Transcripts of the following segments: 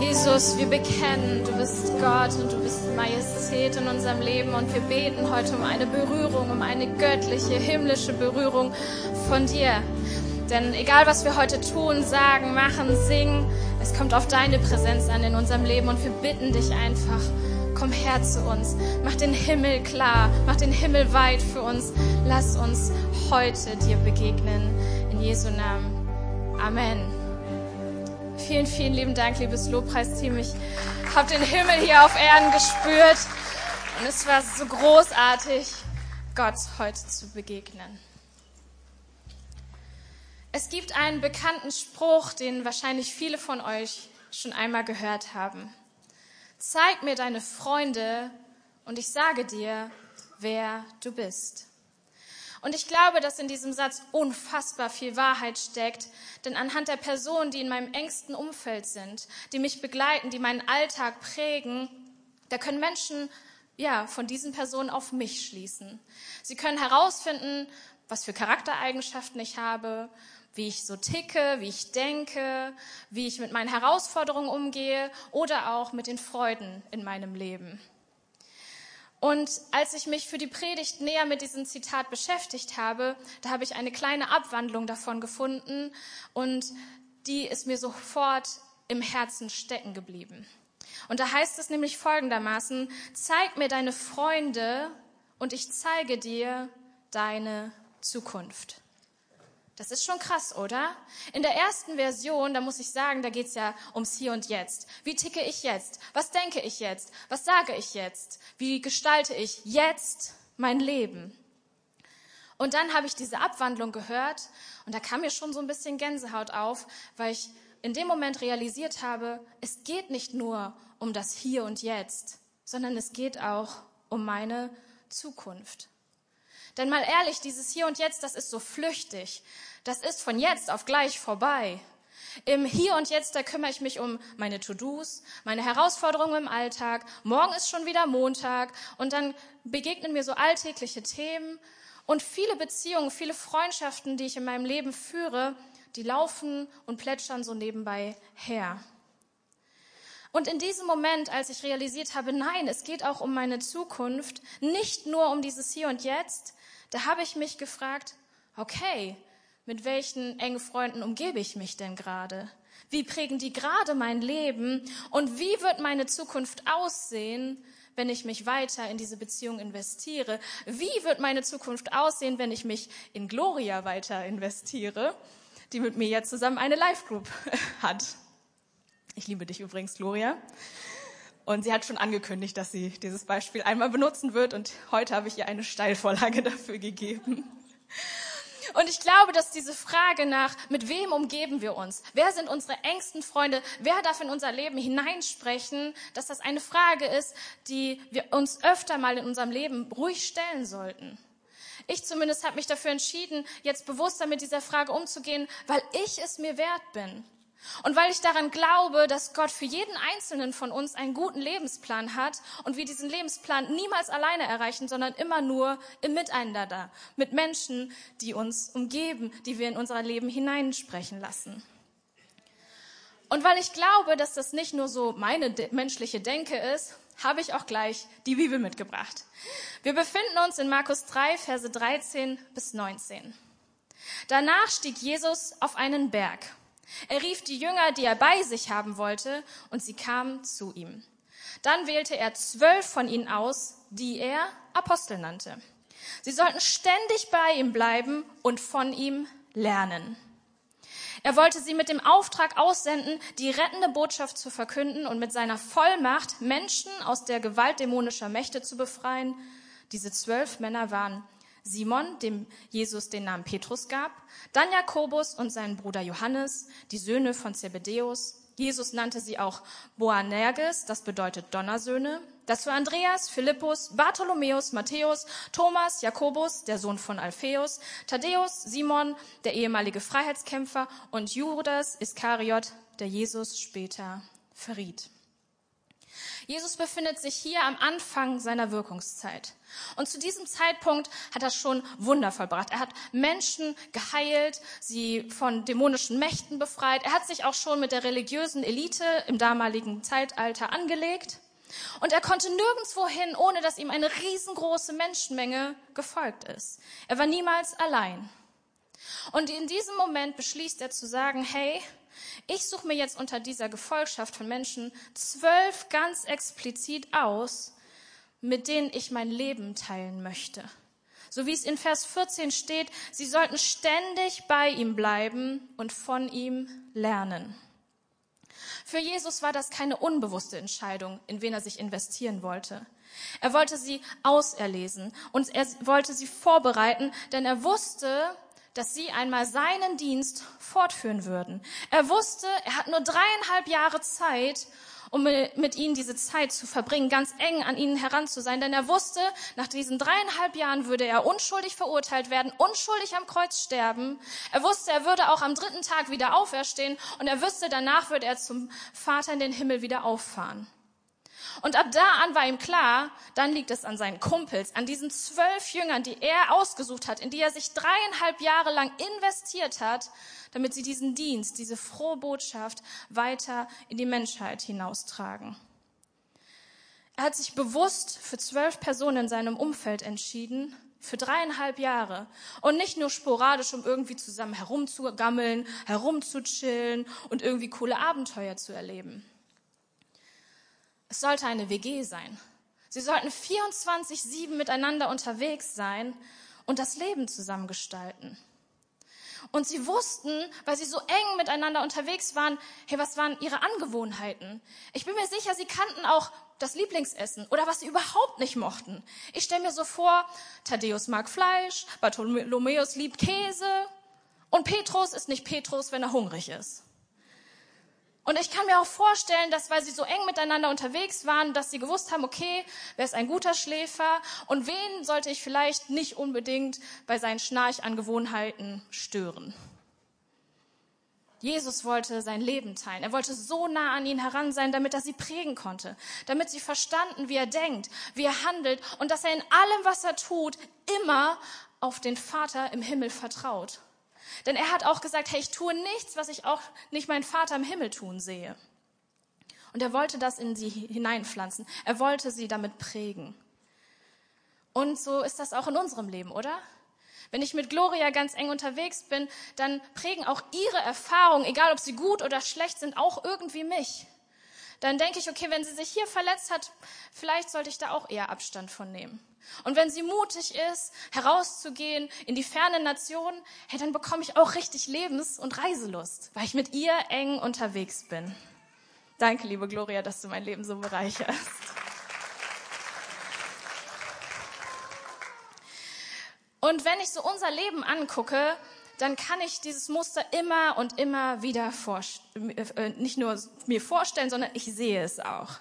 Jesus, wir bekennen, du bist Gott und du bist Majestät in unserem Leben und wir beten heute um eine Berührung, um eine göttliche, himmlische Berührung von dir. Denn egal, was wir heute tun, sagen, machen, singen, es kommt auf deine Präsenz an in unserem Leben und wir bitten dich einfach, komm her zu uns, mach den Himmel klar, mach den Himmel weit für uns, lass uns heute dir begegnen. In Jesu Namen. Amen. Vielen, vielen lieben Dank, liebes Lobpreisteam. Ich habe den Himmel hier auf Erden gespürt und es war so großartig, Gott heute zu begegnen. Es gibt einen bekannten Spruch, den wahrscheinlich viele von euch schon einmal gehört haben. Zeig mir deine Freunde und ich sage dir, wer du bist. Und ich glaube, dass in diesem Satz unfassbar viel Wahrheit steckt, denn anhand der Personen, die in meinem engsten Umfeld sind, die mich begleiten, die meinen Alltag prägen, da können Menschen ja von diesen Personen auf mich schließen. Sie können herausfinden, was für Charaktereigenschaften ich habe, wie ich so ticke, wie ich denke, wie ich mit meinen Herausforderungen umgehe oder auch mit den Freuden in meinem Leben. Und als ich mich für die Predigt näher mit diesem Zitat beschäftigt habe, da habe ich eine kleine Abwandlung davon gefunden und die ist mir sofort im Herzen stecken geblieben. Und da heißt es nämlich folgendermaßen, zeig mir deine Freunde und ich zeige dir deine Zukunft. Das ist schon krass, oder? In der ersten Version, da muss ich sagen, da geht's ja ums Hier und Jetzt. Wie ticke ich jetzt? Was denke ich jetzt? Was sage ich jetzt? Wie gestalte ich jetzt mein Leben? Und dann habe ich diese Abwandlung gehört und da kam mir schon so ein bisschen Gänsehaut auf, weil ich in dem Moment realisiert habe, es geht nicht nur um das Hier und Jetzt, sondern es geht auch um meine Zukunft. Denn mal ehrlich, dieses Hier und Jetzt, das ist so flüchtig. Das ist von jetzt auf gleich vorbei. Im Hier und Jetzt, da kümmere ich mich um meine To-Dos, meine Herausforderungen im Alltag. Morgen ist schon wieder Montag und dann begegnen mir so alltägliche Themen und viele Beziehungen, viele Freundschaften, die ich in meinem Leben führe, die laufen und plätschern so nebenbei her. Und in diesem Moment, als ich realisiert habe, nein, es geht auch um meine Zukunft, nicht nur um dieses Hier und Jetzt, da habe ich mich gefragt, okay, mit welchen engen Freunden umgebe ich mich denn gerade? Wie prägen die gerade mein Leben? Und wie wird meine Zukunft aussehen, wenn ich mich weiter in diese Beziehung investiere? Wie wird meine Zukunft aussehen, wenn ich mich in Gloria weiter investiere, die mit mir jetzt zusammen eine Live-Group hat? Ich liebe dich übrigens, Gloria. Und sie hat schon angekündigt, dass sie dieses Beispiel einmal benutzen wird. Und heute habe ich ihr eine Steilvorlage dafür gegeben. Und ich glaube, dass diese Frage nach, mit wem umgeben wir uns? Wer sind unsere engsten Freunde? Wer darf in unser Leben hineinsprechen? Dass das eine Frage ist, die wir uns öfter mal in unserem Leben ruhig stellen sollten. Ich zumindest habe mich dafür entschieden, jetzt bewusster mit dieser Frage umzugehen, weil ich es mir wert bin. Und weil ich daran glaube, dass Gott für jeden Einzelnen von uns einen guten Lebensplan hat und wir diesen Lebensplan niemals alleine erreichen, sondern immer nur im Miteinander mit Menschen, die uns umgeben, die wir in unser Leben hineinsprechen lassen. Und weil ich glaube, dass das nicht nur so meine menschliche Denke ist, habe ich auch gleich die Bibel mitgebracht. Wir befinden uns in Markus 3, Verse 13 bis 19. Danach stieg Jesus auf einen Berg er rief die Jünger, die er bei sich haben wollte, und sie kamen zu ihm. Dann wählte er zwölf von ihnen aus, die er Apostel nannte. Sie sollten ständig bei ihm bleiben und von ihm lernen. Er wollte sie mit dem Auftrag aussenden, die rettende Botschaft zu verkünden und mit seiner Vollmacht Menschen aus der Gewalt dämonischer Mächte zu befreien. Diese zwölf Männer waren Simon, dem Jesus den Namen Petrus gab, dann Jakobus und seinen Bruder Johannes, die Söhne von Zebedäus. Jesus nannte sie auch Boanerges, das bedeutet Donnersöhne. War Andreas, Philippus, Bartholomäus, Matthäus, Thomas, Jakobus, der Sohn von Alpheus, Thaddäus, Simon, der ehemalige Freiheitskämpfer und Judas Iskariot, der Jesus später verriet. Jesus befindet sich hier am Anfang seiner Wirkungszeit. Und zu diesem Zeitpunkt hat er schon Wunder vollbracht. Er hat Menschen geheilt, sie von dämonischen Mächten befreit. Er hat sich auch schon mit der religiösen Elite im damaligen Zeitalter angelegt. Und er konnte nirgendwo hin, ohne dass ihm eine riesengroße Menschenmenge gefolgt ist. Er war niemals allein. Und in diesem Moment beschließt er zu sagen, hey, ich suche mir jetzt unter dieser Gefolgschaft von Menschen zwölf ganz explizit aus, mit denen ich mein Leben teilen möchte. So wie es in Vers 14 steht, sie sollten ständig bei ihm bleiben und von ihm lernen. Für Jesus war das keine unbewusste Entscheidung, in wen er sich investieren wollte. Er wollte sie auserlesen und er wollte sie vorbereiten, denn er wusste, dass sie einmal seinen Dienst fortführen würden. Er wusste, er hat nur dreieinhalb Jahre Zeit, um mit ihnen diese Zeit zu verbringen, ganz eng an ihnen heran zu sein. Denn er wusste, nach diesen dreieinhalb Jahren würde er unschuldig verurteilt werden, unschuldig am Kreuz sterben. Er wusste, er würde auch am dritten Tag wieder auferstehen und er wüsste, danach würde er zum Vater in den Himmel wieder auffahren. Und ab da an war ihm klar, dann liegt es an seinen Kumpels, an diesen zwölf Jüngern, die er ausgesucht hat, in die er sich dreieinhalb Jahre lang investiert hat, damit sie diesen Dienst, diese frohe Botschaft weiter in die Menschheit hinaustragen. Er hat sich bewusst für zwölf Personen in seinem Umfeld entschieden, für dreieinhalb Jahre. Und nicht nur sporadisch, um irgendwie zusammen herumzugammeln, herumzuchillen und irgendwie coole Abenteuer zu erleben. Es sollte eine WG sein. Sie sollten 24-7 miteinander unterwegs sein und das Leben zusammengestalten. Und sie wussten, weil sie so eng miteinander unterwegs waren, hey, was waren ihre Angewohnheiten? Ich bin mir sicher, sie kannten auch das Lieblingsessen oder was sie überhaupt nicht mochten. Ich stelle mir so vor, Thaddeus mag Fleisch, Bartholomäus liebt Käse und Petrus ist nicht Petrus, wenn er hungrig ist. Und ich kann mir auch vorstellen, dass weil sie so eng miteinander unterwegs waren, dass sie gewusst haben, okay, wer ist ein guter Schläfer und wen sollte ich vielleicht nicht unbedingt bei seinen Schnarchangewohnheiten stören. Jesus wollte sein Leben teilen. Er wollte so nah an ihn heran sein, damit er sie prägen konnte, damit sie verstanden, wie er denkt, wie er handelt und dass er in allem, was er tut, immer auf den Vater im Himmel vertraut. Denn er hat auch gesagt, hey, ich tue nichts, was ich auch nicht meinen Vater im Himmel tun sehe. Und er wollte das in sie hineinpflanzen. Er wollte sie damit prägen. Und so ist das auch in unserem Leben, oder? Wenn ich mit Gloria ganz eng unterwegs bin, dann prägen auch ihre Erfahrungen, egal ob sie gut oder schlecht sind, auch irgendwie mich. Dann denke ich, okay, wenn sie sich hier verletzt hat, vielleicht sollte ich da auch eher Abstand von nehmen. Und wenn sie mutig ist, herauszugehen in die fernen Nationen, hey, dann bekomme ich auch richtig Lebens- und Reiselust, weil ich mit ihr eng unterwegs bin. Danke, liebe Gloria, dass du mein Leben so bereicherst. Und wenn ich so unser Leben angucke, dann kann ich dieses Muster immer und immer wieder äh, nicht nur mir vorstellen, sondern ich sehe es auch.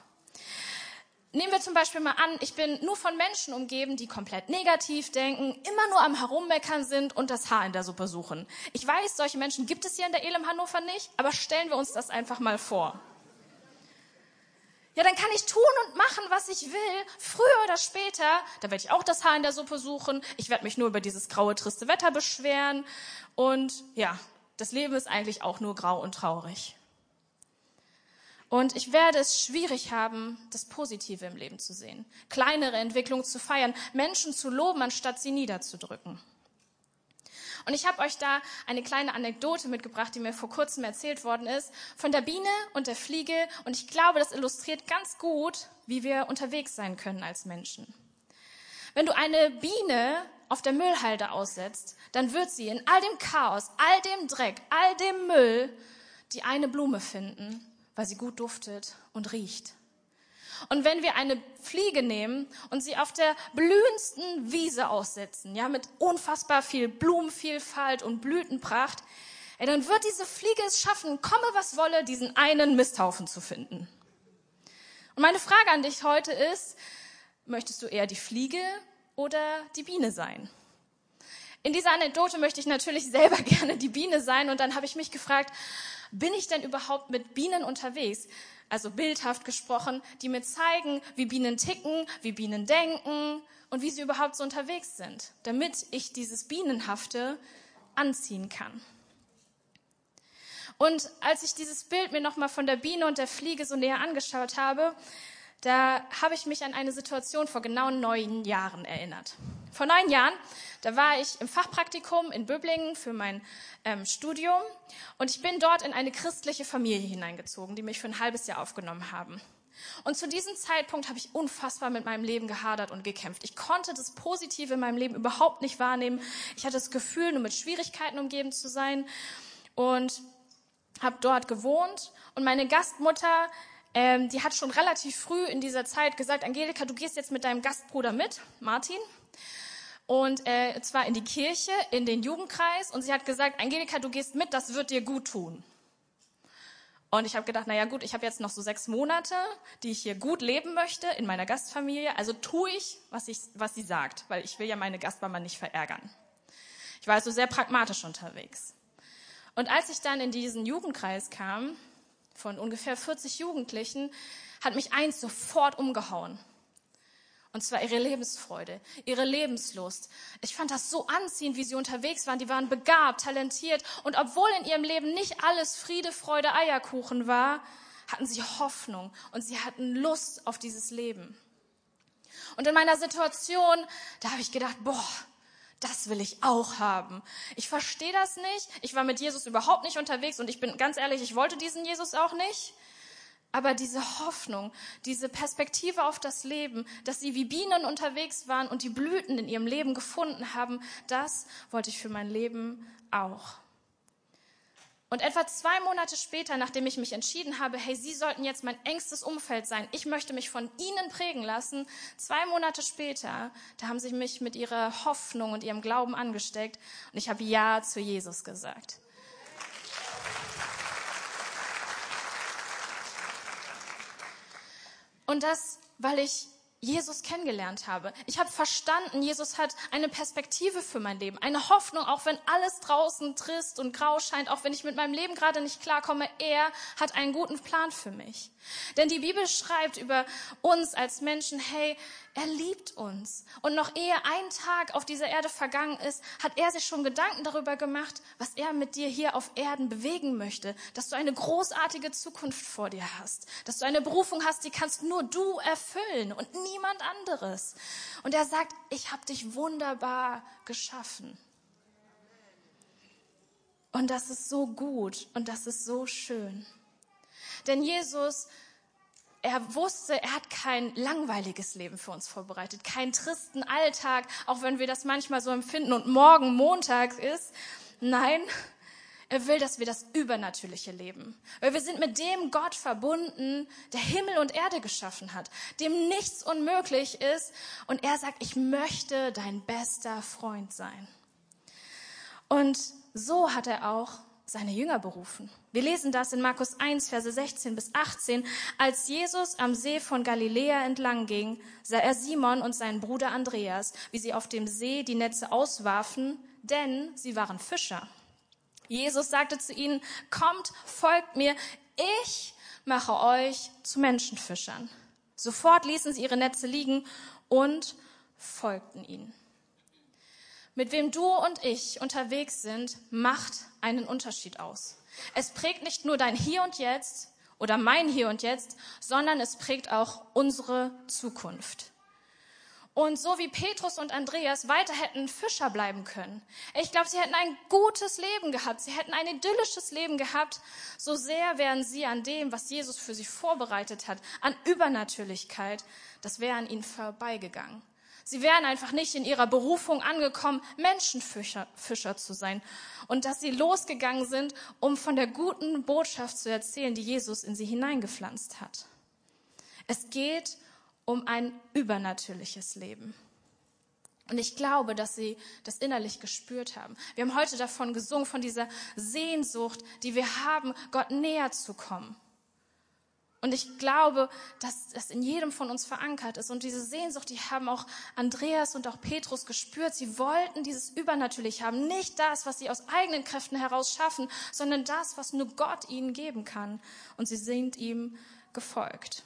Nehmen wir zum Beispiel mal an, ich bin nur von Menschen umgeben, die komplett negativ denken, immer nur am Herummeckern sind und das Haar in der Suppe suchen. Ich weiß, solche Menschen gibt es hier in der Elem Hannover nicht, aber stellen wir uns das einfach mal vor. Ja, dann kann ich tun und machen, was ich will. Früher oder später, da werde ich auch das Haar in der Suppe suchen. Ich werde mich nur über dieses graue, triste Wetter beschweren. Und ja, das Leben ist eigentlich auch nur grau und traurig. Und ich werde es schwierig haben, das Positive im Leben zu sehen, kleinere Entwicklungen zu feiern, Menschen zu loben, anstatt sie niederzudrücken. Und ich habe euch da eine kleine Anekdote mitgebracht, die mir vor kurzem erzählt worden ist, von der Biene und der Fliege. Und ich glaube, das illustriert ganz gut, wie wir unterwegs sein können als Menschen. Wenn du eine Biene auf der Müllhalde aussetzt, dann wird sie in all dem Chaos, all dem Dreck, all dem Müll die eine Blume finden weil sie gut duftet und riecht. Und wenn wir eine Fliege nehmen und sie auf der blühendsten Wiese aussetzen, ja, mit unfassbar viel Blumenvielfalt und Blütenpracht, ja, dann wird diese Fliege es schaffen, komme was wolle, diesen einen Misthaufen zu finden. Und meine Frage an dich heute ist, möchtest du eher die Fliege oder die Biene sein? In dieser Anekdote möchte ich natürlich selber gerne die Biene sein und dann habe ich mich gefragt, Bin ich denn überhaupt mit Bienen unterwegs? Also bildhaft gesprochen, die mir zeigen, wie Bienen ticken, wie Bienen denken und wie sie überhaupt so unterwegs sind, damit ich dieses Bienenhafte anziehen kann. Und als ich dieses Bild mir nochmal von der Biene und der Fliege so näher angeschaut habe, da habe ich mich an eine Situation vor genau neun Jahren erinnert. Vor neun Jahren, da war ich im Fachpraktikum in Böblingen für mein ähm, Studium und ich bin dort in eine christliche Familie hineingezogen, die mich für ein halbes Jahr aufgenommen haben. Und zu diesem Zeitpunkt habe ich unfassbar mit meinem Leben gehadert und gekämpft. Ich konnte das Positive in meinem Leben überhaupt nicht wahrnehmen. Ich hatte das Gefühl, nur mit Schwierigkeiten umgeben zu sein und habe dort gewohnt. Und meine Gastmutter, ähm, die hat schon relativ früh in dieser Zeit gesagt, Angelika, du gehst jetzt mit deinem Gastbruder mit, Martin. Und äh, zwar in die Kirche, in den Jugendkreis. Und sie hat gesagt, Angelika, du gehst mit, das wird dir gut tun. Und ich habe gedacht, naja gut, ich habe jetzt noch so sechs Monate, die ich hier gut leben möchte in meiner Gastfamilie. Also tue ich, was, ich, was sie sagt, weil ich will ja meine Gastmama nicht verärgern. Ich war also sehr pragmatisch unterwegs. Und als ich dann in diesen Jugendkreis kam, von ungefähr 40 Jugendlichen, hat mich eins sofort umgehauen. Und zwar ihre Lebensfreude, ihre Lebenslust. Ich fand das so anziehend, wie sie unterwegs waren. Die waren begabt, talentiert. Und obwohl in ihrem Leben nicht alles Friede, Freude, Eierkuchen war, hatten sie Hoffnung und sie hatten Lust auf dieses Leben. Und in meiner Situation, da habe ich gedacht, boah, das will ich auch haben. Ich verstehe das nicht. Ich war mit Jesus überhaupt nicht unterwegs und ich bin ganz ehrlich, ich wollte diesen Jesus auch nicht. Aber diese Hoffnung, diese Perspektive auf das Leben, dass sie wie Bienen unterwegs waren und die Blüten in ihrem Leben gefunden haben, das wollte ich für mein Leben auch. Und etwa zwei Monate später, nachdem ich mich entschieden habe, hey, Sie sollten jetzt mein engstes Umfeld sein, ich möchte mich von Ihnen prägen lassen, zwei Monate später, da haben Sie mich mit Ihrer Hoffnung und Ihrem Glauben angesteckt und ich habe Ja zu Jesus gesagt. Und das, weil ich Jesus kennengelernt habe. Ich habe verstanden, Jesus hat eine Perspektive für mein Leben, eine Hoffnung, auch wenn alles draußen trist und grau scheint, auch wenn ich mit meinem Leben gerade nicht klarkomme, er hat einen guten Plan für mich. Denn die Bibel schreibt über uns als Menschen, hey, er liebt uns. Und noch ehe ein Tag auf dieser Erde vergangen ist, hat er sich schon Gedanken darüber gemacht, was er mit dir hier auf Erden bewegen möchte. Dass du eine großartige Zukunft vor dir hast. Dass du eine Berufung hast, die kannst nur du erfüllen und niemand anderes. Und er sagt, ich habe dich wunderbar geschaffen. Und das ist so gut und das ist so schön. Denn Jesus er wusste, er hat kein langweiliges Leben für uns vorbereitet, keinen tristen Alltag, auch wenn wir das manchmal so empfinden und morgen Montag ist. Nein, er will, dass wir das übernatürliche leben. Weil wir sind mit dem Gott verbunden, der Himmel und Erde geschaffen hat, dem nichts unmöglich ist. Und er sagt, ich möchte dein bester Freund sein. Und so hat er auch seine Jünger berufen. Wir lesen das in Markus 1, Verse 16 bis 18. Als Jesus am See von Galiläa entlang ging, sah er Simon und seinen Bruder Andreas, wie sie auf dem See die Netze auswarfen, denn sie waren Fischer. Jesus sagte zu ihnen, kommt, folgt mir, ich mache euch zu Menschenfischern. Sofort ließen sie ihre Netze liegen und folgten ihnen. Mit wem du und ich unterwegs sind, macht einen Unterschied aus. Es prägt nicht nur dein Hier und Jetzt oder mein Hier und Jetzt, sondern es prägt auch unsere Zukunft. Und so wie Petrus und Andreas weiter hätten Fischer bleiben können. Ich glaube, sie hätten ein gutes Leben gehabt. Sie hätten ein idyllisches Leben gehabt. So sehr wären sie an dem, was Jesus für sie vorbereitet hat, an Übernatürlichkeit, das wäre an ihnen vorbeigegangen. Sie wären einfach nicht in ihrer Berufung angekommen, Menschenfischer Fischer zu sein. Und dass sie losgegangen sind, um von der guten Botschaft zu erzählen, die Jesus in sie hineingepflanzt hat. Es geht um ein übernatürliches Leben. Und ich glaube, dass sie das innerlich gespürt haben. Wir haben heute davon gesungen, von dieser Sehnsucht, die wir haben, Gott näher zu kommen. Und ich glaube, dass das in jedem von uns verankert ist. Und diese Sehnsucht, die haben auch Andreas und auch Petrus gespürt. Sie wollten dieses Übernatürlich haben. Nicht das, was sie aus eigenen Kräften heraus schaffen, sondern das, was nur Gott ihnen geben kann. Und sie sind ihm gefolgt.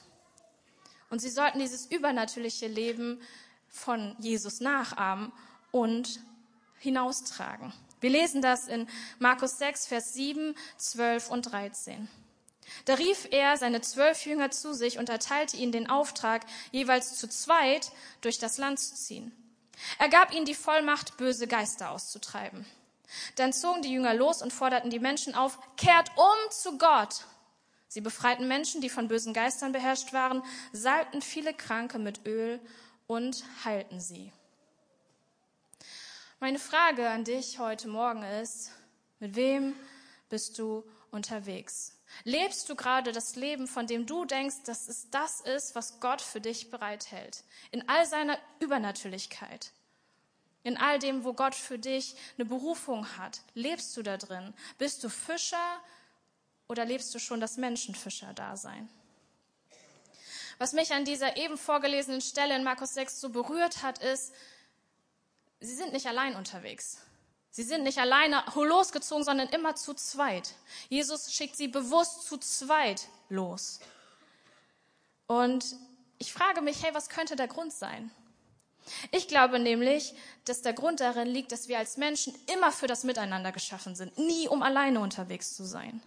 Und sie sollten dieses übernatürliche Leben von Jesus nachahmen und hinaustragen. Wir lesen das in Markus 6, Vers 7, 12 und 13. Da rief er seine zwölf Jünger zu sich und erteilte ihnen den Auftrag, jeweils zu zweit durch das Land zu ziehen. Er gab ihnen die Vollmacht, böse Geister auszutreiben. Dann zogen die Jünger los und forderten die Menschen auf, kehrt um zu Gott. Sie befreiten Menschen, die von bösen Geistern beherrscht waren, salbten viele Kranke mit Öl und heilten sie. Meine Frage an dich heute Morgen ist, mit wem bist du unterwegs? Lebst du gerade das Leben, von dem du denkst, dass es das ist, was Gott für dich bereithält? In all seiner Übernatürlichkeit. In all dem, wo Gott für dich eine Berufung hat. Lebst du da drin? Bist du Fischer oder lebst du schon das Menschenfischer-Dasein? Was mich an dieser eben vorgelesenen Stelle in Markus 6 so berührt hat, ist, sie sind nicht allein unterwegs. Sie sind nicht alleine losgezogen, sondern immer zu zweit. Jesus schickt sie bewusst zu zweit los. Und ich frage mich, hey, was könnte der Grund sein? Ich glaube nämlich, dass der Grund darin liegt, dass wir als Menschen immer für das Miteinander geschaffen sind, nie um alleine unterwegs zu sein.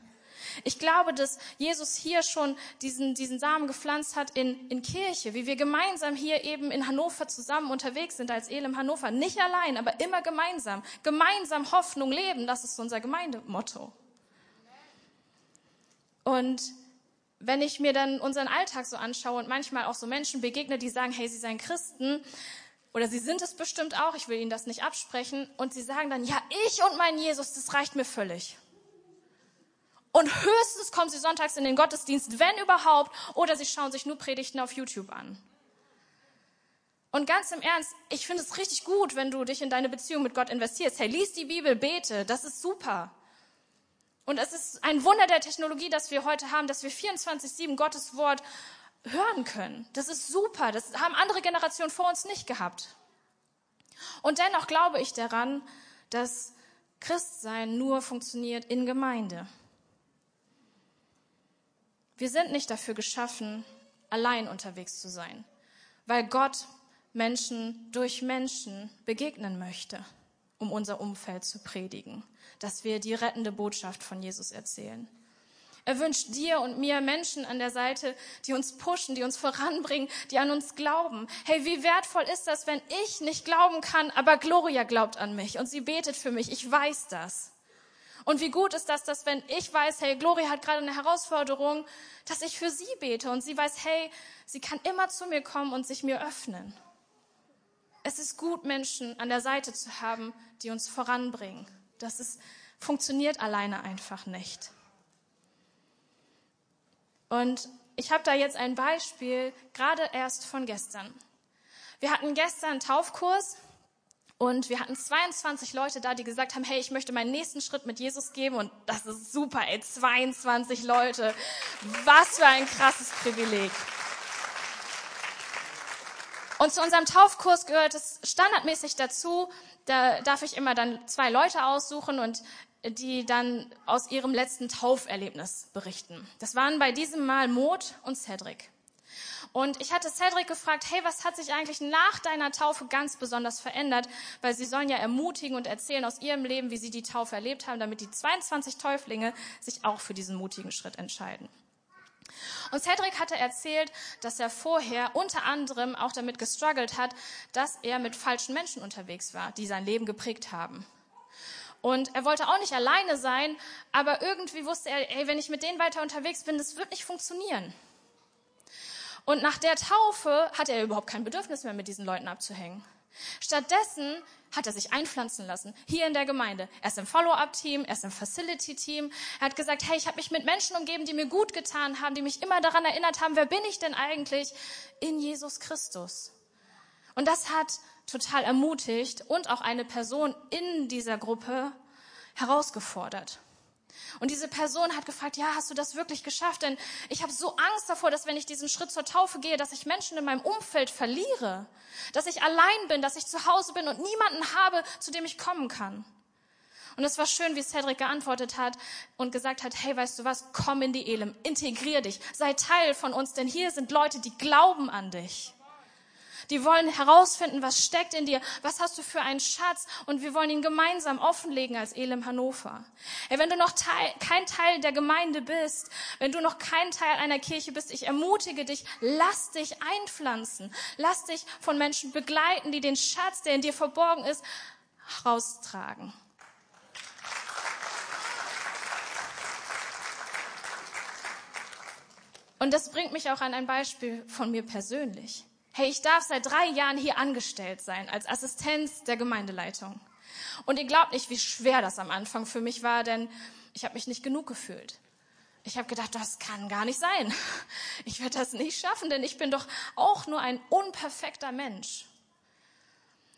Ich glaube, dass Jesus hier schon diesen, diesen Samen gepflanzt hat in, in Kirche, wie wir gemeinsam hier eben in Hannover zusammen unterwegs sind als Elim Hannover. Nicht allein, aber immer gemeinsam. Gemeinsam Hoffnung leben, das ist unser Gemeindemotto. Und wenn ich mir dann unseren Alltag so anschaue und manchmal auch so Menschen begegne, die sagen, hey, sie seien Christen, oder sie sind es bestimmt auch, ich will ihnen das nicht absprechen, und sie sagen dann, ja, ich und mein Jesus, das reicht mir völlig. Und höchstens kommen sie sonntags in den Gottesdienst, wenn überhaupt, oder sie schauen sich nur Predigten auf YouTube an. Und ganz im Ernst, ich finde es richtig gut, wenn du dich in deine Beziehung mit Gott investierst. Hey, lies die Bibel, bete, das ist super. Und es ist ein Wunder der Technologie, dass wir heute haben, dass wir 24-7 Gottes Wort hören können. Das ist super. Das haben andere Generationen vor uns nicht gehabt. Und dennoch glaube ich daran, dass Christsein nur funktioniert in Gemeinde. Wir sind nicht dafür geschaffen, allein unterwegs zu sein, weil Gott Menschen durch Menschen begegnen möchte, um unser Umfeld zu predigen, dass wir die rettende Botschaft von Jesus erzählen. Er wünscht dir und mir Menschen an der Seite, die uns pushen, die uns voranbringen, die an uns glauben. Hey, wie wertvoll ist das, wenn ich nicht glauben kann, aber Gloria glaubt an mich und sie betet für mich. Ich weiß das. Und wie gut ist das, dass wenn ich weiß, hey, Gloria hat gerade eine Herausforderung, dass ich für sie bete und sie weiß, hey, sie kann immer zu mir kommen und sich mir öffnen. Es ist gut, Menschen an der Seite zu haben, die uns voranbringen. Das ist, funktioniert alleine einfach nicht. Und ich habe da jetzt ein Beispiel, gerade erst von gestern. Wir hatten gestern einen Taufkurs und wir hatten 22 Leute da, die gesagt haben, hey, ich möchte meinen nächsten Schritt mit Jesus geben. Und das ist super, ey, 22 Leute. Was für ein krasses Privileg. Und zu unserem Taufkurs gehört es standardmäßig dazu, da darf ich immer dann zwei Leute aussuchen und die dann aus ihrem letzten Tauferlebnis berichten. Das waren bei diesem Mal Maud und Cedric. Und ich hatte Cedric gefragt, hey, was hat sich eigentlich nach deiner Taufe ganz besonders verändert? Weil sie sollen ja ermutigen und erzählen aus ihrem Leben, wie sie die Taufe erlebt haben, damit die 22 Täuflinge sich auch für diesen mutigen Schritt entscheiden. Und Cedric hatte erzählt, dass er vorher unter anderem auch damit gestruggelt hat, dass er mit falschen Menschen unterwegs war, die sein Leben geprägt haben. Und er wollte auch nicht alleine sein, aber irgendwie wusste er, ey, wenn ich mit denen weiter unterwegs bin, das wird nicht funktionieren. Und nach der Taufe hatte er überhaupt kein Bedürfnis mehr, mit diesen Leuten abzuhängen. Stattdessen hat er sich einpflanzen lassen, hier in der Gemeinde. Er ist im Follow-up-Team, er ist im Facility-Team. Er hat gesagt, hey, ich habe mich mit Menschen umgeben, die mir gut getan haben, die mich immer daran erinnert haben, wer bin ich denn eigentlich in Jesus Christus? Und das hat total ermutigt und auch eine Person in dieser Gruppe herausgefordert. Und diese Person hat gefragt, ja, hast du das wirklich geschafft? Denn ich habe so Angst davor, dass wenn ich diesen Schritt zur Taufe gehe, dass ich Menschen in meinem Umfeld verliere, dass ich allein bin, dass ich zu Hause bin und niemanden habe, zu dem ich kommen kann. Und es war schön, wie Cedric geantwortet hat und gesagt hat, hey, weißt du was, komm in die Elim, integrier dich, sei Teil von uns, denn hier sind Leute, die glauben an dich. Die wollen herausfinden, was steckt in dir, was hast du für einen Schatz und wir wollen ihn gemeinsam offenlegen als Elim Hannover. Hey, wenn du noch Teil, kein Teil der Gemeinde bist, wenn du noch kein Teil einer Kirche bist, ich ermutige dich, lass dich einpflanzen, lass dich von Menschen begleiten, die den Schatz, der in dir verborgen ist, raustragen. Und das bringt mich auch an ein Beispiel von mir persönlich. Hey, ich darf seit drei Jahren hier angestellt sein als Assistenz der Gemeindeleitung. Und ihr glaubt nicht, wie schwer das am Anfang für mich war, denn ich habe mich nicht genug gefühlt. Ich habe gedacht, das kann gar nicht sein. Ich werde das nicht schaffen, denn ich bin doch auch nur ein unperfekter Mensch.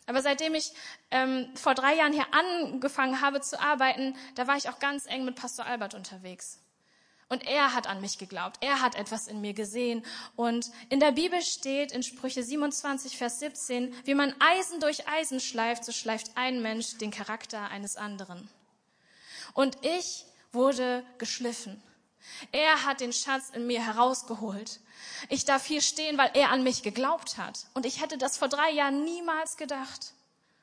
Aber seitdem ich ähm, vor drei Jahren hier angefangen habe zu arbeiten, da war ich auch ganz eng mit Pastor Albert unterwegs. Und er hat an mich geglaubt. Er hat etwas in mir gesehen. Und in der Bibel steht in Sprüche 27, Vers 17, wie man Eisen durch Eisen schleift, so schleift ein Mensch den Charakter eines anderen. Und ich wurde geschliffen. Er hat den Schatz in mir herausgeholt. Ich darf hier stehen, weil er an mich geglaubt hat. Und ich hätte das vor drei Jahren niemals gedacht.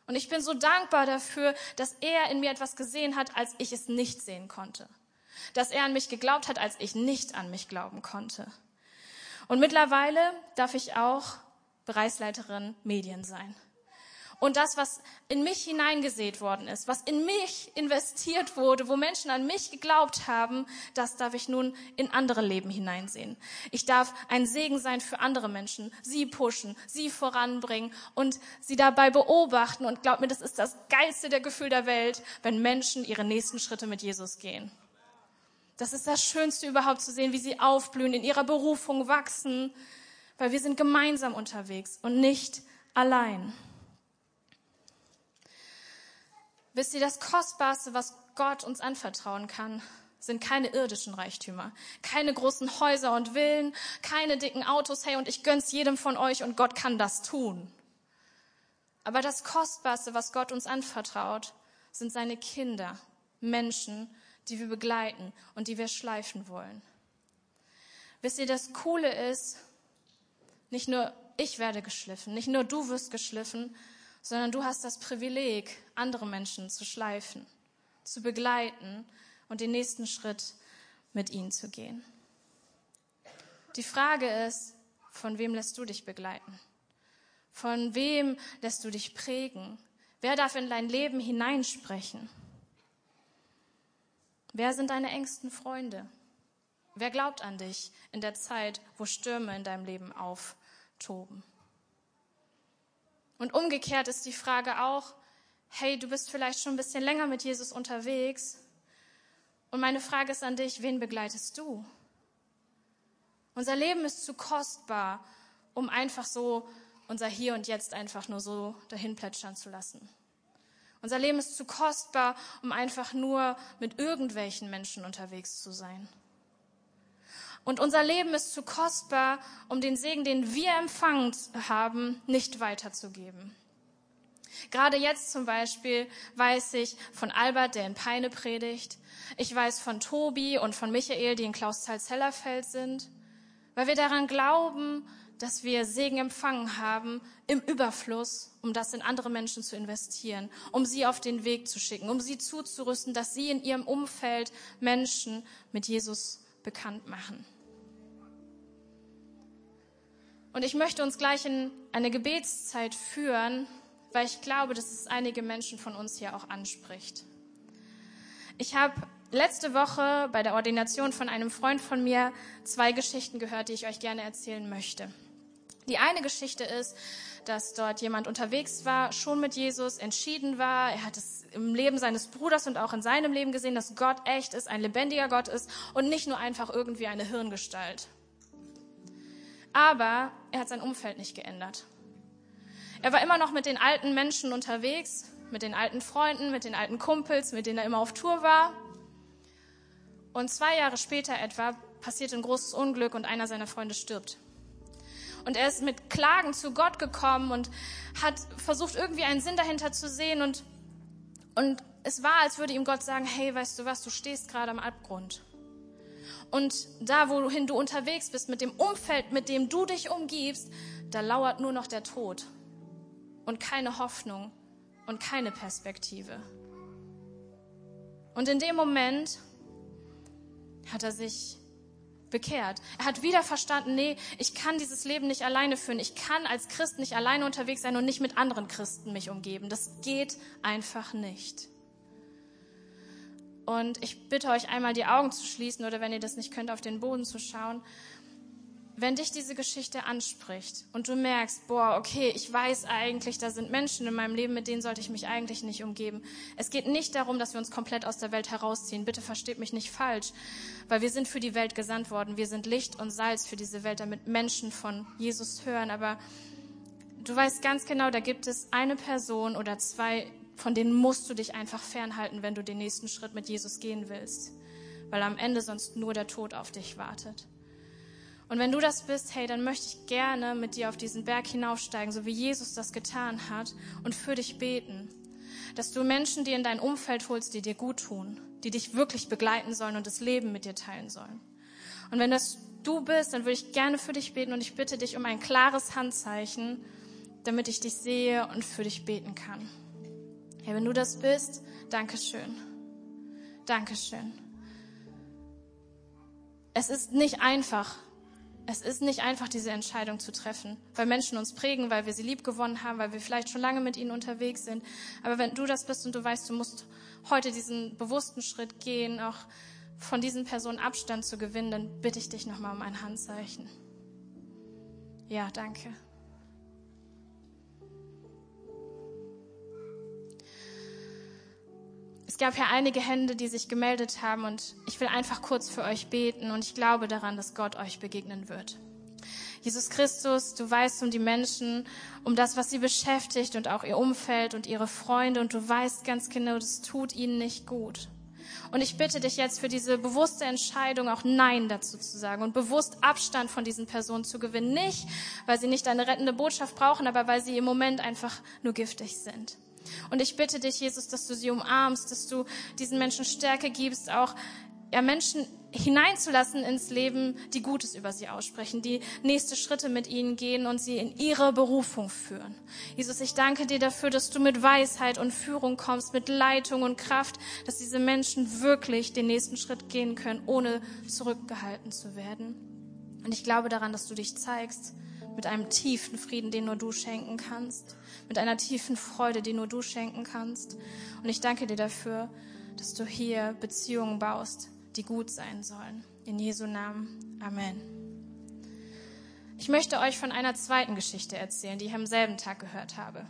Und ich bin so dankbar dafür, dass er in mir etwas gesehen hat, als ich es nicht sehen konnte dass er an mich geglaubt hat, als ich nicht an mich glauben konnte. Und mittlerweile darf ich auch Bereichsleiterin Medien sein. Und das, was in mich hineingesät worden ist, was in mich investiert wurde, wo Menschen an mich geglaubt haben, das darf ich nun in andere Leben hineinsehen. Ich darf ein Segen sein für andere Menschen, sie pushen, sie voranbringen und sie dabei beobachten. Und glaub mir, das ist das geilste der Gefühl der Welt, wenn Menschen ihre nächsten Schritte mit Jesus gehen. Das ist das Schönste überhaupt zu sehen, wie sie aufblühen, in ihrer Berufung wachsen, weil wir sind gemeinsam unterwegs und nicht allein. Wisst ihr, das Kostbarste, was Gott uns anvertrauen kann, sind keine irdischen Reichtümer, keine großen Häuser und Villen, keine dicken Autos, hey, und ich gönn's jedem von euch und Gott kann das tun. Aber das Kostbarste, was Gott uns anvertraut, sind seine Kinder, Menschen, die wir begleiten und die wir schleifen wollen. Wisst ihr, das Coole ist, nicht nur ich werde geschliffen, nicht nur du wirst geschliffen, sondern du hast das Privileg, andere Menschen zu schleifen, zu begleiten und den nächsten Schritt mit ihnen zu gehen. Die Frage ist, von wem lässt du dich begleiten? Von wem lässt du dich prägen? Wer darf in dein Leben hineinsprechen? Wer sind deine engsten Freunde? Wer glaubt an dich in der Zeit, wo Stürme in deinem Leben auftoben? Und umgekehrt ist die Frage auch, hey, du bist vielleicht schon ein bisschen länger mit Jesus unterwegs. Und meine Frage ist an dich, wen begleitest du? Unser Leben ist zu kostbar, um einfach so unser Hier und Jetzt einfach nur so dahin plätschern zu lassen. Unser Leben ist zu kostbar, um einfach nur mit irgendwelchen Menschen unterwegs zu sein. Und unser Leben ist zu kostbar, um den Segen, den wir empfangen haben, nicht weiterzugeben. Gerade jetzt zum Beispiel weiß ich von Albert, der in Peine predigt. Ich weiß von Tobi und von Michael, die in Klausthal-Zellerfeld sind, weil wir daran glauben, dass wir Segen empfangen haben im Überfluss, um das in andere Menschen zu investieren, um sie auf den Weg zu schicken, um sie zuzurüsten, dass sie in ihrem Umfeld Menschen mit Jesus bekannt machen. Und ich möchte uns gleich in eine Gebetszeit führen, weil ich glaube, dass es einige Menschen von uns hier auch anspricht. Ich habe letzte Woche bei der Ordination von einem Freund von mir zwei Geschichten gehört, die ich euch gerne erzählen möchte. Die eine Geschichte ist, dass dort jemand unterwegs war, schon mit Jesus, entschieden war. Er hat es im Leben seines Bruders und auch in seinem Leben gesehen, dass Gott echt ist, ein lebendiger Gott ist und nicht nur einfach irgendwie eine Hirngestalt. Aber er hat sein Umfeld nicht geändert. Er war immer noch mit den alten Menschen unterwegs, mit den alten Freunden, mit den alten Kumpels, mit denen er immer auf Tour war. Und zwei Jahre später etwa passiert ein großes Unglück und einer seiner Freunde stirbt. Und er ist mit Klagen zu Gott gekommen und hat versucht, irgendwie einen Sinn dahinter zu sehen. Und, und es war, als würde ihm Gott sagen, hey, weißt du was, du stehst gerade am Abgrund. Und da, wohin du unterwegs bist, mit dem Umfeld, mit dem du dich umgibst, da lauert nur noch der Tod und keine Hoffnung und keine Perspektive. Und in dem Moment hat er sich bekehrt. Er hat wieder verstanden, nee, ich kann dieses Leben nicht alleine führen. Ich kann als Christ nicht alleine unterwegs sein und nicht mit anderen Christen mich umgeben. Das geht einfach nicht. Und ich bitte euch einmal die Augen zu schließen oder wenn ihr das nicht könnt, auf den Boden zu schauen wenn dich diese Geschichte anspricht und du merkst, boah, okay, ich weiß eigentlich, da sind Menschen in meinem Leben, mit denen sollte ich mich eigentlich nicht umgeben. Es geht nicht darum, dass wir uns komplett aus der Welt herausziehen. Bitte versteht mich nicht falsch, weil wir sind für die Welt gesandt worden. Wir sind Licht und Salz für diese Welt, damit Menschen von Jesus hören. Aber du weißt ganz genau, da gibt es eine Person oder zwei, von denen musst du dich einfach fernhalten, wenn du den nächsten Schritt mit Jesus gehen willst. Weil am Ende sonst nur der Tod auf dich wartet. Und wenn du das bist, hey, dann möchte ich gerne mit dir auf diesen Berg hinaufsteigen, so wie Jesus das getan hat, und für dich beten. Dass du Menschen, die in dein Umfeld holst, die dir gut tun, die dich wirklich begleiten sollen und das Leben mit dir teilen sollen. Und wenn das du bist, dann würde ich gerne für dich beten und ich bitte dich um ein klares Handzeichen, damit ich dich sehe und für dich beten kann. Hey, wenn du das bist, Dankeschön. Dankeschön. Es ist nicht einfach, es ist nicht einfach, diese Entscheidung zu treffen, weil Menschen uns prägen, weil wir sie lieb gewonnen haben, weil wir vielleicht schon lange mit ihnen unterwegs sind. Aber wenn du das bist und du weißt, du musst heute diesen bewussten Schritt gehen, auch von diesen Personen Abstand zu gewinnen, dann bitte ich dich nochmal um ein Handzeichen. Ja, danke. Es gab ja einige Hände, die sich gemeldet haben und ich will einfach kurz für euch beten und ich glaube daran, dass Gott euch begegnen wird. Jesus Christus, du weißt um die Menschen, um das, was sie beschäftigt und auch ihr Umfeld und ihre Freunde und du weißt ganz genau, das tut ihnen nicht gut. Und ich bitte dich jetzt für diese bewusste Entscheidung auch Nein dazu zu sagen und bewusst Abstand von diesen Personen zu gewinnen. Nicht, weil sie nicht eine rettende Botschaft brauchen, aber weil sie im Moment einfach nur giftig sind. Und ich bitte dich, Jesus, dass du sie umarmst, dass du diesen Menschen Stärke gibst, auch ja, Menschen hineinzulassen ins Leben, die Gutes über sie aussprechen, die nächste Schritte mit ihnen gehen und sie in ihre Berufung führen. Jesus, ich danke dir dafür, dass du mit Weisheit und Führung kommst, mit Leitung und Kraft, dass diese Menschen wirklich den nächsten Schritt gehen können, ohne zurückgehalten zu werden. Und ich glaube daran, dass du dich zeigst mit einem tiefen Frieden, den nur du schenken kannst, mit einer tiefen Freude, die nur du schenken kannst. Und ich danke dir dafür, dass du hier Beziehungen baust, die gut sein sollen. In Jesu Namen. Amen. Ich möchte euch von einer zweiten Geschichte erzählen, die ich am selben Tag gehört habe.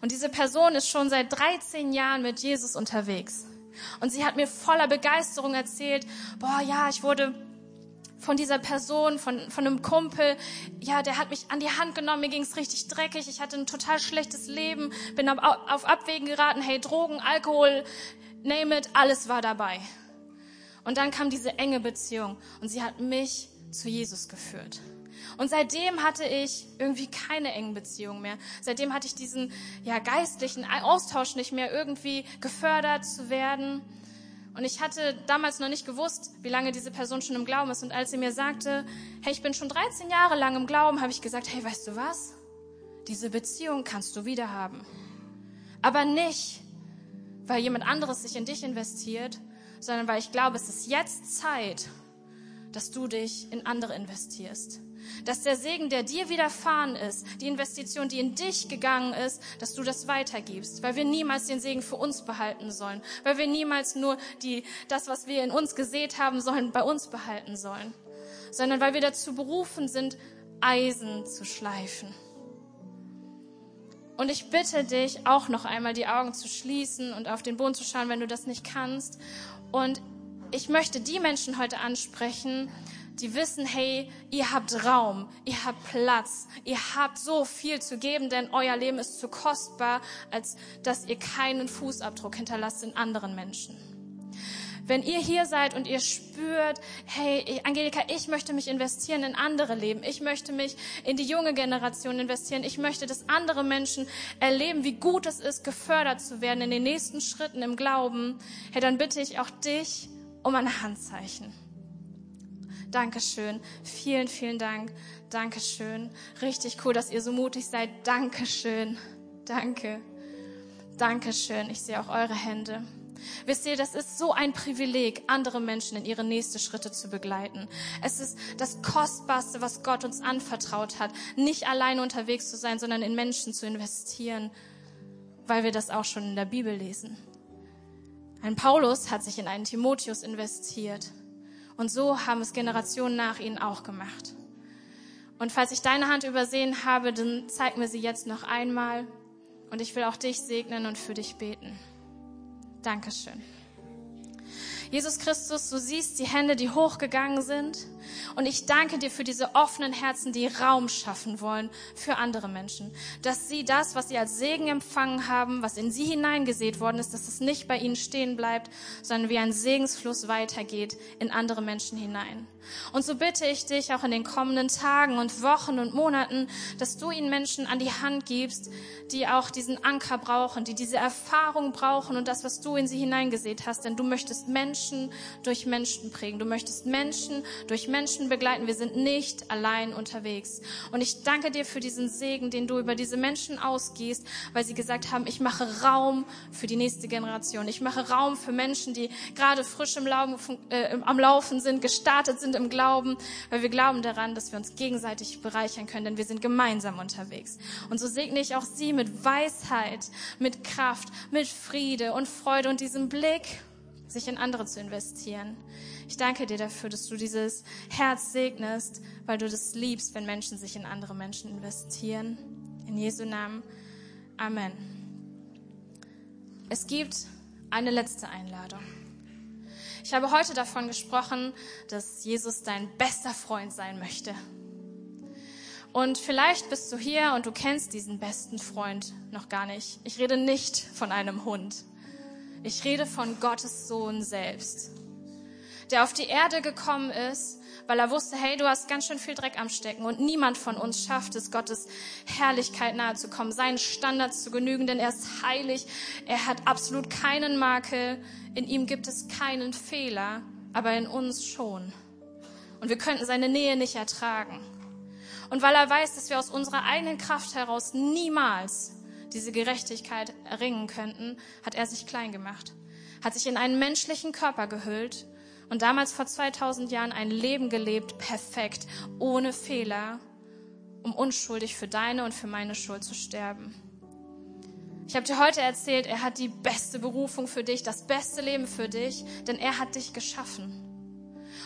Und diese Person ist schon seit 13 Jahren mit Jesus unterwegs. Und sie hat mir voller Begeisterung erzählt, boah, ja, ich wurde von dieser Person, von, von einem Kumpel, ja, der hat mich an die Hand genommen, mir ging's richtig dreckig, ich hatte ein total schlechtes Leben, bin auf, auf Abwägen geraten, hey, Drogen, Alkohol, name it, alles war dabei. Und dann kam diese enge Beziehung und sie hat mich zu Jesus geführt. Und seitdem hatte ich irgendwie keine engen Beziehungen mehr. Seitdem hatte ich diesen ja, geistlichen Austausch nicht mehr, irgendwie gefördert zu werden. Und ich hatte damals noch nicht gewusst, wie lange diese Person schon im Glauben ist. Und als sie mir sagte, hey, ich bin schon 13 Jahre lang im Glauben, habe ich gesagt, hey, weißt du was? Diese Beziehung kannst du wieder haben. Aber nicht, weil jemand anderes sich in dich investiert, sondern weil ich glaube, es ist jetzt Zeit, dass du dich in andere investierst dass der Segen, der dir widerfahren ist, die Investition, die in dich gegangen ist, dass du das weitergibst, weil wir niemals den Segen für uns behalten sollen, weil wir niemals nur die, das, was wir in uns gesät haben sollen, bei uns behalten sollen, sondern weil wir dazu berufen sind, Eisen zu schleifen. Und ich bitte dich, auch noch einmal die Augen zu schließen und auf den Boden zu schauen, wenn du das nicht kannst. Und ich möchte die Menschen heute ansprechen, die wissen, hey, ihr habt Raum, ihr habt Platz, ihr habt so viel zu geben, denn euer Leben ist zu kostbar, als dass ihr keinen Fußabdruck hinterlasst in anderen Menschen. Wenn ihr hier seid und ihr spürt, hey, Angelika, ich möchte mich investieren in andere Leben. Ich möchte mich in die junge Generation investieren. Ich möchte, dass andere Menschen erleben, wie gut es ist, gefördert zu werden in den nächsten Schritten im Glauben. Hey, dann bitte ich auch dich um ein Handzeichen. Dankeschön. Vielen, vielen Dank. Dankeschön. Richtig cool, dass ihr so mutig seid. Dankeschön. Danke. Dankeschön. Ich sehe auch eure Hände. Wisst ihr, das ist so ein Privileg, andere Menschen in ihre nächsten Schritte zu begleiten. Es ist das Kostbarste, was Gott uns anvertraut hat, nicht allein unterwegs zu sein, sondern in Menschen zu investieren, weil wir das auch schon in der Bibel lesen. Ein Paulus hat sich in einen Timotheus investiert. Und so haben es Generationen nach ihnen auch gemacht. Und falls ich deine Hand übersehen habe, dann zeig mir sie jetzt noch einmal. Und ich will auch dich segnen und für dich beten. Dankeschön. Jesus Christus, du siehst die Hände, die hochgegangen sind. Und ich danke dir für diese offenen Herzen, die Raum schaffen wollen für andere Menschen. Dass sie das, was sie als Segen empfangen haben, was in sie hineingesät worden ist, dass es nicht bei ihnen stehen bleibt, sondern wie ein Segensfluss weitergeht in andere Menschen hinein. Und so bitte ich dich auch in den kommenden Tagen und Wochen und Monaten, dass du ihnen Menschen an die Hand gibst, die auch diesen Anker brauchen, die diese Erfahrung brauchen und das, was du in sie hineingesät hast. Denn du möchtest Menschen durch Menschen prägen. Du möchtest Menschen durch Menschen begleiten. Wir sind nicht allein unterwegs. Und ich danke dir für diesen Segen, den du über diese Menschen ausgehst, weil sie gesagt haben, ich mache Raum für die nächste Generation. Ich mache Raum für Menschen, die gerade frisch im Laufen, äh, am Laufen sind, gestartet sind im Glauben, weil wir glauben daran, dass wir uns gegenseitig bereichern können, denn wir sind gemeinsam unterwegs. Und so segne ich auch Sie mit Weisheit, mit Kraft, mit Friede und Freude und diesem Blick, sich in andere zu investieren. Ich danke dir dafür, dass du dieses Herz segnest, weil du das liebst, wenn Menschen sich in andere Menschen investieren. In Jesu Namen. Amen. Es gibt eine letzte Einladung. Ich habe heute davon gesprochen, dass Jesus dein bester Freund sein möchte. Und vielleicht bist du hier und du kennst diesen besten Freund noch gar nicht. Ich rede nicht von einem Hund. Ich rede von Gottes Sohn selbst, der auf die Erde gekommen ist, weil er wusste, hey, du hast ganz schön viel Dreck am Stecken und niemand von uns schafft es, Gottes Herrlichkeit nahe zu kommen, seinen Standards zu genügen, denn er ist heilig, er hat absolut keinen Makel, in ihm gibt es keinen Fehler, aber in uns schon. Und wir könnten seine Nähe nicht ertragen. Und weil er weiß, dass wir aus unserer eigenen Kraft heraus niemals diese Gerechtigkeit erringen könnten, hat er sich klein gemacht, hat sich in einen menschlichen Körper gehüllt und damals vor 2000 Jahren ein Leben gelebt, perfekt, ohne Fehler, um unschuldig für deine und für meine Schuld zu sterben. Ich habe dir heute erzählt, er hat die beste Berufung für dich, das beste Leben für dich, denn er hat dich geschaffen.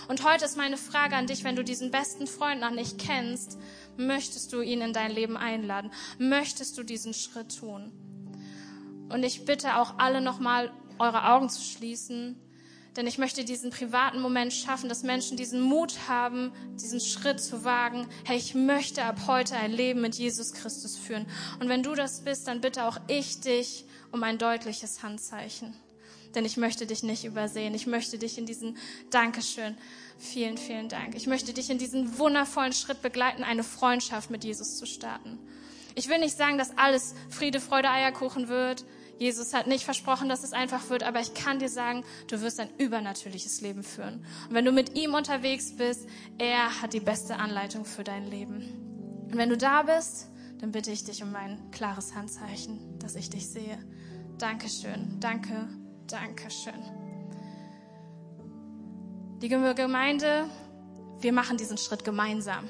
Und heute ist meine Frage an dich, wenn du diesen besten Freund noch nicht kennst, möchtest du ihn in dein Leben einladen? Möchtest du diesen Schritt tun? Und ich bitte auch alle nochmal, eure Augen zu schließen denn ich möchte diesen privaten Moment schaffen, dass Menschen diesen Mut haben, diesen Schritt zu wagen. Hey, ich möchte ab heute ein Leben mit Jesus Christus führen. Und wenn du das bist, dann bitte auch ich dich um ein deutliches Handzeichen. Denn ich möchte dich nicht übersehen. Ich möchte dich in diesen Dankeschön. Vielen, vielen Dank. Ich möchte dich in diesen wundervollen Schritt begleiten, eine Freundschaft mit Jesus zu starten. Ich will nicht sagen, dass alles Friede, Freude, Eierkuchen wird. Jesus hat nicht versprochen, dass es einfach wird, aber ich kann dir sagen, du wirst ein übernatürliches Leben führen. Und wenn du mit ihm unterwegs bist, er hat die beste Anleitung für dein Leben. Und wenn du da bist, dann bitte ich dich um ein klares Handzeichen, dass ich dich sehe. Dankeschön, danke, danke schön. Die Gemeinde, wir machen diesen Schritt gemeinsam.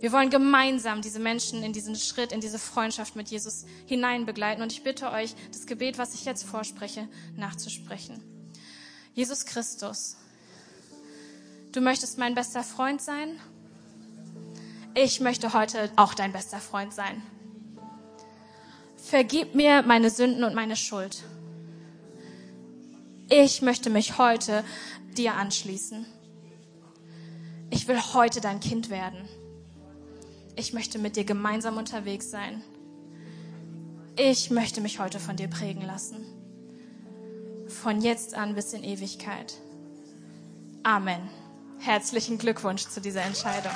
Wir wollen gemeinsam diese Menschen in diesen Schritt, in diese Freundschaft mit Jesus hineinbegleiten. Und ich bitte euch, das Gebet, was ich jetzt vorspreche, nachzusprechen. Jesus Christus, du möchtest mein bester Freund sein. Ich möchte heute auch dein bester Freund sein. Vergib mir meine Sünden und meine Schuld. Ich möchte mich heute dir anschließen. Ich will heute dein Kind werden ich möchte mit dir gemeinsam unterwegs sein. Ich möchte mich heute von dir prägen lassen. von jetzt an bis in Ewigkeit. Amen. Herzlichen Glückwunsch zu dieser Entscheidung.